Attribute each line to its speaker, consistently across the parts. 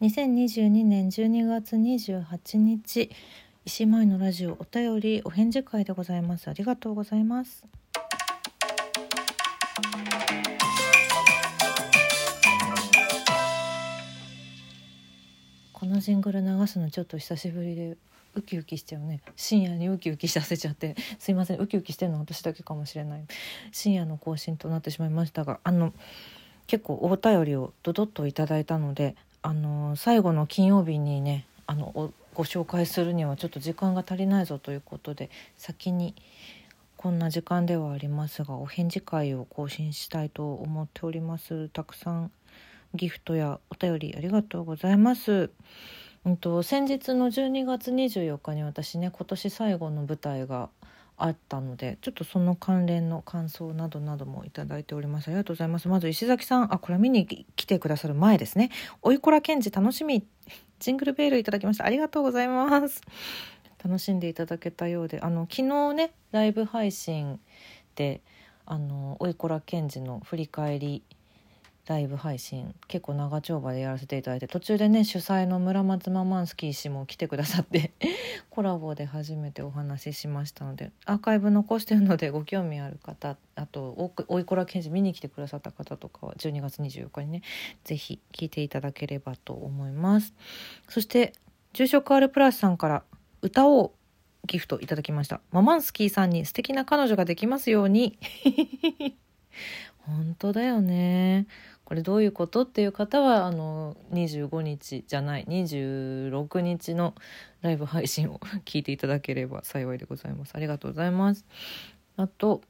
Speaker 1: 2022年12月28日石前のラジオお便りお返事会でございます。ありがとうございます。このジングル流すのちょっと久しぶりでウキウキしちゃうね。深夜にウキウキさせちゃってすいません。ウキウキしてるのは私だけかもしれない。深夜の更新となってしまいましたがあの結構お便りをドドッといただいたのであの最後の金曜日にねあのご紹介するにはちょっと時間が足りないぞということで先にこんな時間ではありますがお返事会を更新したいと思っておりますたくさんギフトやお便りありがとうございます。うんと先日の12月24日に私ね今年最後の舞台があったのでちょっとその関連の感想などなどもいただいております。ありがとうございます。まず石崎さん。あこれ見に来てくださる前ですね。おいこら賢治楽しみジングルベールいただきました。ありがとうございます。楽しんでいただけたようで。あの昨日ねライブ配信であのおいこら賢治の振り返りライブ配信結構長丁場でやらせていただいて途中でね主催の村松ママンスキー氏も来てくださって コラボで初めてお話ししましたのでアーカイブ残してるのでご興味ある方あとおいこら賢治見に来てくださった方とかは12月24日にね是非聞いていただければと思います。そして住職 R プラスさんから歌をギフトいただきました。ママンスキーさんに素敵な彼女ができますように。本当だよね。これどういうこと？っていう方はあの25日じゃない26日のライブ配信を 聞いていただければ幸いでございます。ありがとうございます。あと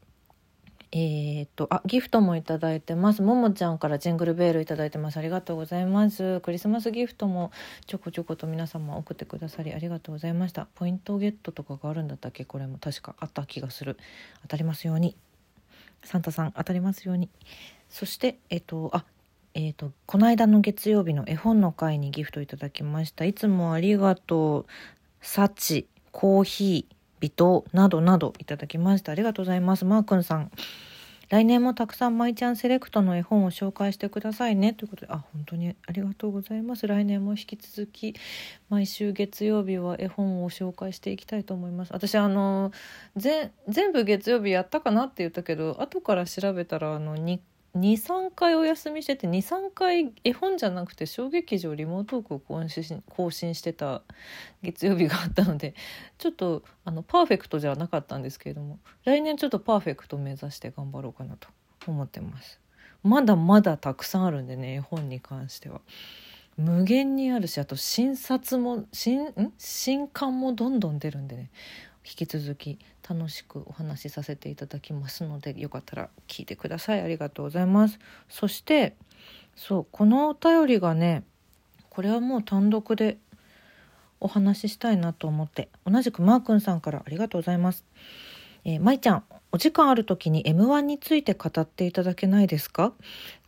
Speaker 1: えー、っとあギフトもいただいてます。ももちゃんからジングルベールいただいてます。ありがとうございます。クリスマスギフトもちょこちょこと皆様送ってくださりありがとうございました。ポイントゲットとかがあるんだったっけ？これも確かあった気がする。当たりますように。サンタさん当たりますように。そしてえっとあえーと、この間の月曜日の絵本の会にギフトいただきました。いつもありがとう。幸コーヒー微糖などなどいただきました。ありがとうございます。マー君さん。来年もたくさん舞ちゃんセレクトの絵本を紹介してくださいね。ということであ本当にありがとうございます。来年も引き続き毎週月曜日は絵本を紹介していきたいと思います。私あの全部月曜日やったかなって言ったけど後から調べたらあの2 23回お休みしてて23回絵本じゃなくて小劇場リモートークを更新更新してた月曜日があったのでちょっとあのパーフェクトじゃなかったんですけれども来年ちょっとパーフェクト目指して頑張ろうかなと思ってます。まだまだたくさんあるんでね絵本に関しては。無限にあるしあと新冊も新刊もどんどん出るんでね引き続き楽しくお話しさせていただきますのでよかったら聞いてください。ありがとうございます。そしてそうこのお便りがねこれはもう単独でお話ししたいなと思って同じくマー君さんからありがとうございます。えー、まいちゃんお時間ある時に M1 について語っていただけないですか？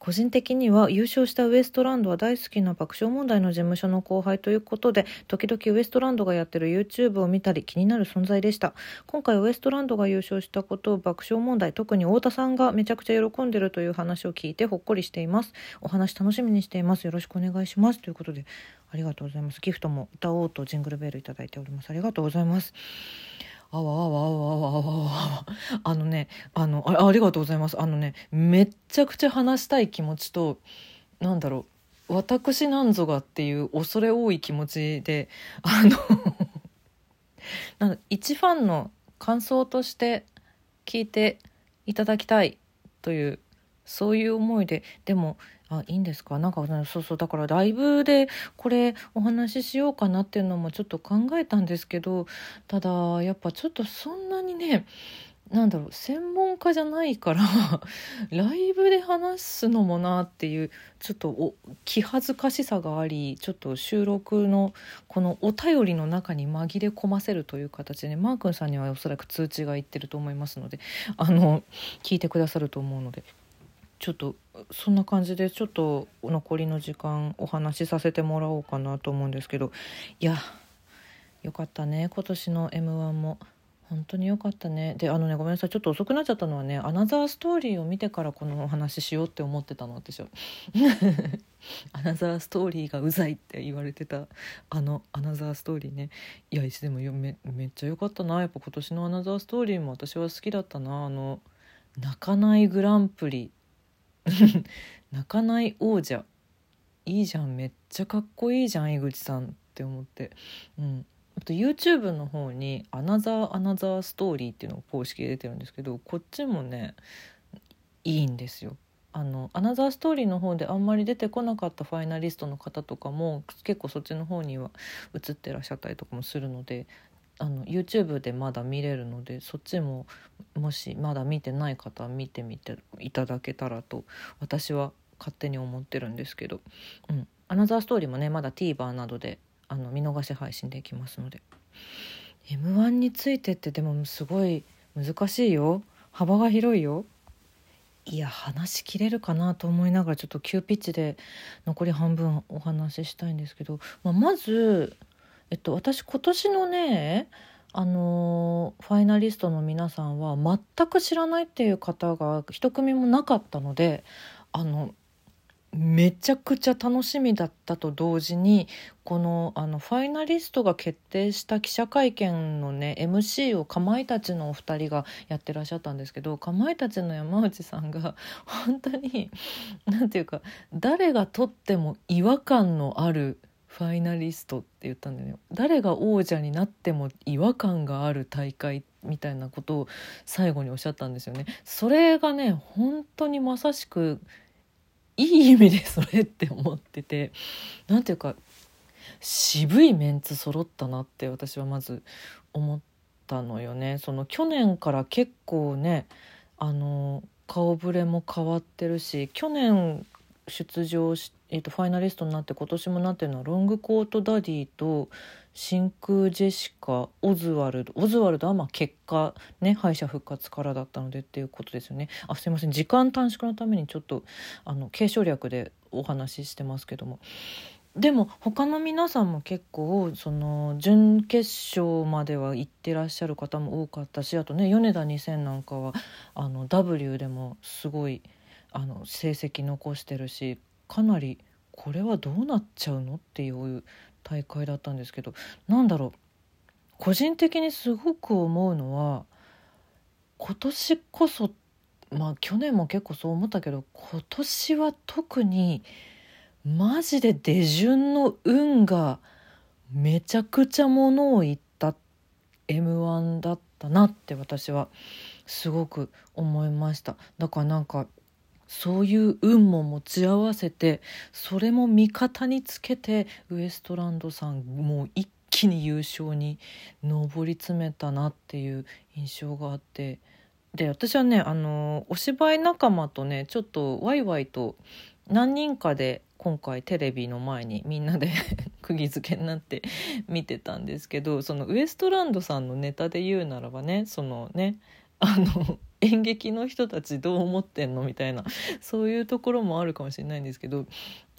Speaker 1: 個人的には優勝したウエストランドは大好きな爆笑問題の事務所の後輩ということで時々ウエストランドがやってる YouTube を見たり気になる存在でした。今回ウエストランドが優勝したことを爆笑問題特に太田さんがめちゃくちゃ喜んでるという話を聞いてほっこりしています。お話楽しみにしています。よろしくお願いします。ということでありがとうございます。ギフトも歌おうとジングルベールいただいております。ありがとうございます。あわあわあわあわあわあわ。あのねあのあありがとうございます。あのねめっちゃくちゃ話したい気持ちとなんだろう私なんぞがっていう恐れ多い気持ちであの なん一ファンの感想として聞いていただきたいというそういう思いででもあいいんですか？なんかそうそうだからライブでこれお話ししようかなっていうのもちょっと考えたんですけどただやっぱちょっとそんなにねなんだろう専門家じゃないから ライブで話すのもなっていうちょっとお気恥ずかしさがありちょっと収録のこのお便りの中に紛れ込ませるという形でマー君さんにはおそらく通知がいってると思いますのであの聞いてくださると思うので。ちょっとそんな感じでちょっと残りの時間お話しさせてもらおうかなと思うんですけどいやよかったね。今年の m 1も。本当に良かったね。であのねごめんなさい。ちょっと遅くなっちゃったのはねアナザーストーリーを見てからこのお話しようって思ってたの私は。アナザーストーリーがうざいって言われてたあのアナザーストーリーね。いやいつでもめめっちゃ良かったな。やっぱ今年のアナザーストーリーも私は好きだったな。あの泣かないグランプリ。泣かない王者。いいじゃん。めっちゃかっこいいじゃん井口さんって思って。うん。あと YouTube の方に「アナザー・アナザー・ストーリー」っていうのが公式で出てるんですけどこっちもねいいんですよ。あのアナザーストーリーの方であんまり出てこなかったファイナリストの方とかも結構そっちの方には映ってらっしゃったりとかもするのであの YouTube でまだ見れるのでそっちももしまだ見てない方は見てみていただけたらと私は勝手に思ってるんですけど、うん、アナザーストーリーもねまだ TVer などであの見逃し配信できますので。m 1についてってでもすごい難しいよ。幅が広いよ。いや話しきれるかなと思いながらちょっと急ピッチで残り半分お話ししたいんですけど、まあ、まず、えっと、私今年のねあのファイナリストの皆さんは全く知らないっていう方が一組もなかったのであのめちゃくちゃ楽しみだったと同時にこのあのファイナリストが決定した記者会見のね MC をかまいたちのお二人がやってらっしゃったんですけどかまいたちの山内さんが本当に何て言うか誰がとっても違和感のあるファイナリストって言ったんだよね。誰が王者になっても違和感がある大会みたいなことを最後におっしゃったんですよね。それがね本当にまさしくいい意味でそれって思ってて。何ていうか渋いメンツ揃ったなって私はまず思ったのよね。その去年から結構ねあの顔ぶれも変わってるし去年出場して、えーと、ファイナリストになって今年もなってるのはロングコートダディと真空ジェシカオズワルドオズワルドはまあ結果ね敗者復活からだったのでっていうことですよね。あすいません。時間短縮のためにちょっとあの継承略でお話ししてますけども。でも他の皆さんも結構その準決勝までは行ってらっしゃる方も多かったしあとね米田2000なんかはあの W でもすごいあの成績残してるしかなりこれはどうなっちゃうのっていう大会だったんですけどなんだろう個人的にすごく思うのは今年こそまあ去年も結構そう思ったけど今年は特にマジで出順の運がめちゃくちゃものを言った m 1だったなって私はすごく思いました。だからなんかそういう運も持ち合わせてそれも味方につけてウエストランドさんもう一気に優勝に上り詰めたなっていう印象があって。で私はねあのお芝居仲間とねちょっとワイワイと何人かで今回テレビの前にみんなで 釘付けになって 見てたんですけどそのウエストランドさんのネタで言うならばねそのねあの演劇の人たちどう思ってんのみたいなそういうところもあるかもしれないんですけど、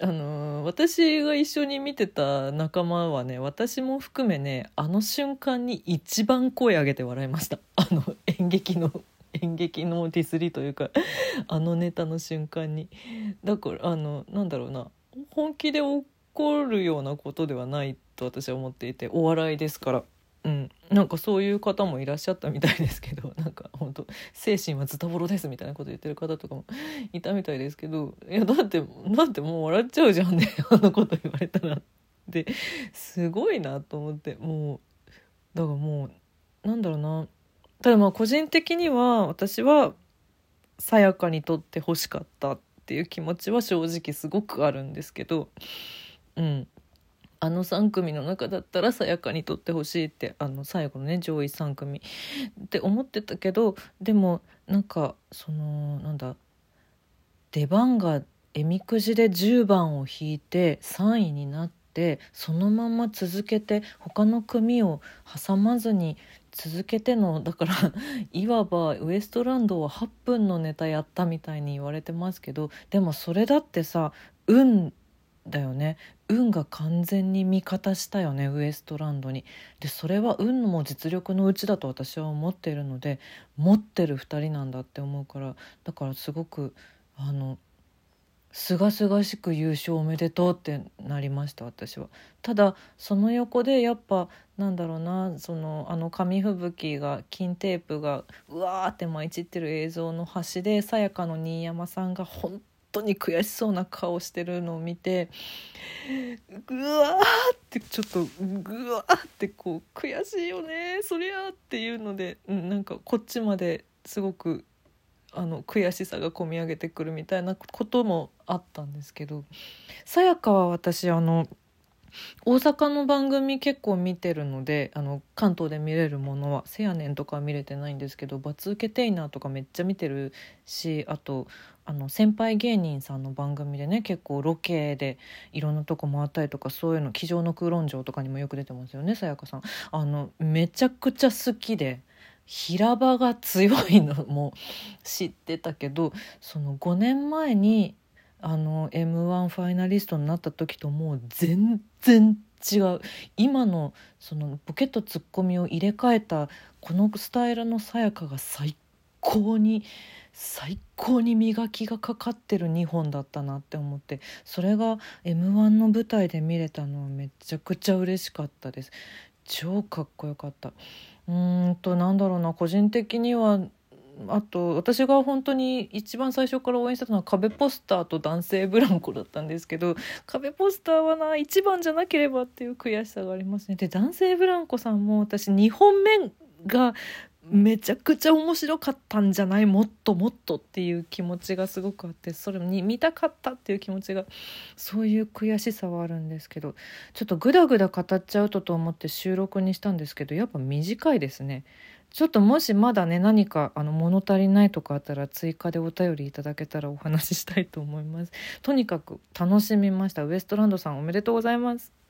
Speaker 1: あのー、私が一緒に見てた仲間はね私も含めねあの瞬間に一番声上げて笑いました。あの演劇の演劇のディスりというかあのネタの瞬間に。だからあのなんだろうな本気で怒るようなことではないと私は思っていてお笑いですから。うん、なんかそういう方もいらっしゃったみたいですけど なんか本当精神はズタボロですみたいなこと言ってる方とかもいたみたいですけどいやだってだってもう笑っちゃうじゃんね あのこと言われたらですごいなと思ってもうだからもうなんだろうな。ただまあ個人的には私はさやかにとって欲しかったっていう気持ちは正直すごくあるんですけどうん。あの3組の中だったらさやかにとってほしいってあの最後のね上位3組って思ってたけどでもなんかそのなんだ出番がえみくじで10番を引いて3位になってそのまま続けて他の組を挟まずに続けてのだから いわばウエストランドは8分のネタやったみたいに言われてますけどでもそれだってさ運だよね。運が完全に味方したよねウエストランドに。でそれは運も実力のうちだと私は思っているので持ってる2人なんだって思うからだからすごくあのすがすがしく優勝おめでとうってなりました私は。ただその横でやっぱなんだろうなそのあの紙吹雪が金テープがうわーって舞い散ってる映像の端でさやかの新山さんが本当に悔しそうな顔してるのを見てぐわーってちょっとぐわーってこう悔しいよねそりゃっていうので、うん、なんかこっちまですごくあの悔しさがこみ上げてくるみたいなこともあったんですけどさやかは私あの大阪の番組結構見てるのであの関東で見れるものは「せやねん」とかは見れてないんですけど「バツ受けテイナー」とかめっちゃ見てるしあとあの先輩芸人さんの番組でね結構ロケでいろんなとこ回ったりとかそういうの「机上の空論城」とかにもよく出てますよねさやかさん。あのめちゃくちゃ好きで。平場が強いのも知ってたけどその5年前にあの m 1ファイナリストになった時ともう全然違う。今のそのボケとツッコミを入れ替えたこのスタイルのさやかが最高に最高に磨きがかかってる2本だったなって思って。それが m 1の舞台で見れたのはめちゃくちゃ嬉しかったです。超かっこよかった。うーんとなんだろうな。個人的にはあと私が本当に一番最初から応援してたのは壁ポスターと男性ブランコだったんですけど壁ポスターはな一番じゃなければっていう悔しさがありますね。で男性ブランコさんも私2本目がめちゃくちゃ面白かったんじゃない？もっともっとっていう気持ちがすごくあってそれに見たかったっていう気持ちがそういう悔しさはあるんですけどちょっとグダグダ語っちゃうとと思って収録にしたんですけどやっぱ短いですね。ちょっともしまだね何かあの物足りないとかあったら追加でお便りいただけたらお話ししたいと思います。とにかく楽しみました。ウエストランドさんおめでとうございます。